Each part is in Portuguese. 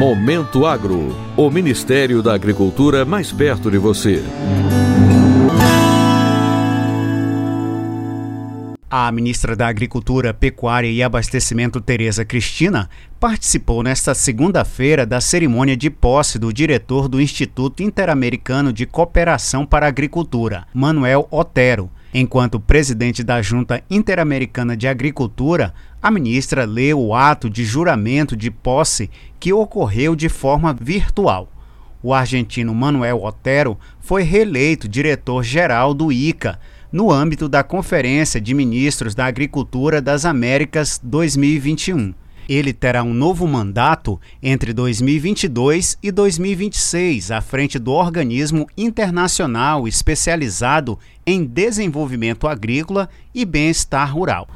Momento Agro, o Ministério da Agricultura mais perto de você. A ministra da Agricultura, Pecuária e Abastecimento, Tereza Cristina, participou nesta segunda-feira da cerimônia de posse do diretor do Instituto Interamericano de Cooperação para a Agricultura, Manuel Otero. Enquanto presidente da Junta Interamericana de Agricultura, a ministra leu o ato de juramento de posse que ocorreu de forma virtual. O argentino Manuel Otero foi reeleito diretor-geral do ICA no âmbito da Conferência de Ministros da Agricultura das Américas 2021. Ele terá um novo mandato entre 2022 e 2026 à frente do organismo internacional especializado em desenvolvimento agrícola e bem-estar rural.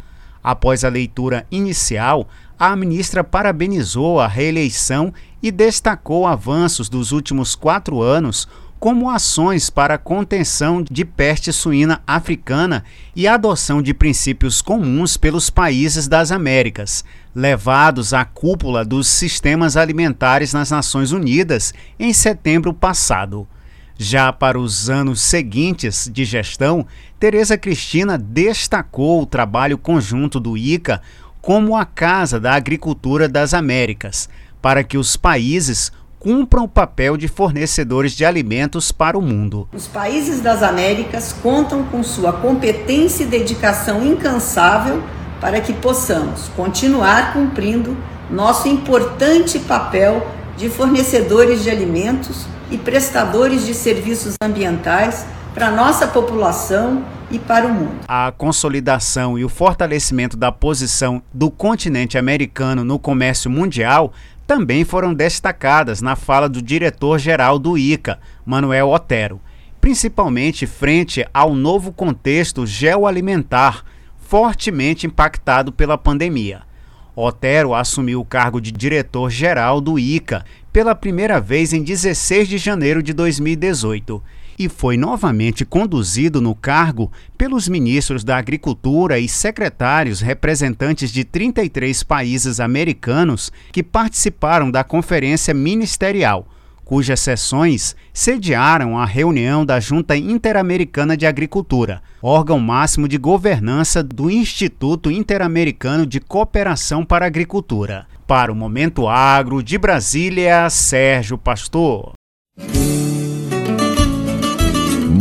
Após a leitura inicial, a ministra parabenizou a reeleição e destacou avanços dos últimos quatro anos como ações para a contenção de peste suína africana e adoção de princípios comuns pelos países das Américas, levados à cúpula dos sistemas alimentares nas Nações Unidas em setembro passado. Já para os anos seguintes de gestão, Tereza Cristina destacou o trabalho conjunto do ICA como a Casa da Agricultura das Américas, para que os países cumpram o papel de fornecedores de alimentos para o mundo. Os países das Américas contam com sua competência e dedicação incansável para que possamos continuar cumprindo nosso importante papel de fornecedores de alimentos e prestadores de serviços ambientais para nossa população e para o mundo. A consolidação e o fortalecimento da posição do continente americano no comércio mundial também foram destacadas na fala do diretor-geral do ICA, Manuel Otero, principalmente frente ao novo contexto geoalimentar fortemente impactado pela pandemia. Otero assumiu o cargo de diretor-geral do ICA pela primeira vez em 16 de janeiro de 2018 e foi novamente conduzido no cargo pelos ministros da Agricultura e secretários representantes de 33 países americanos que participaram da conferência ministerial, cujas sessões sediaram a reunião da Junta Interamericana de Agricultura, órgão máximo de governança do Instituto Interamericano de Cooperação para a Agricultura. Para o Momento Agro de Brasília, Sérgio Pastor.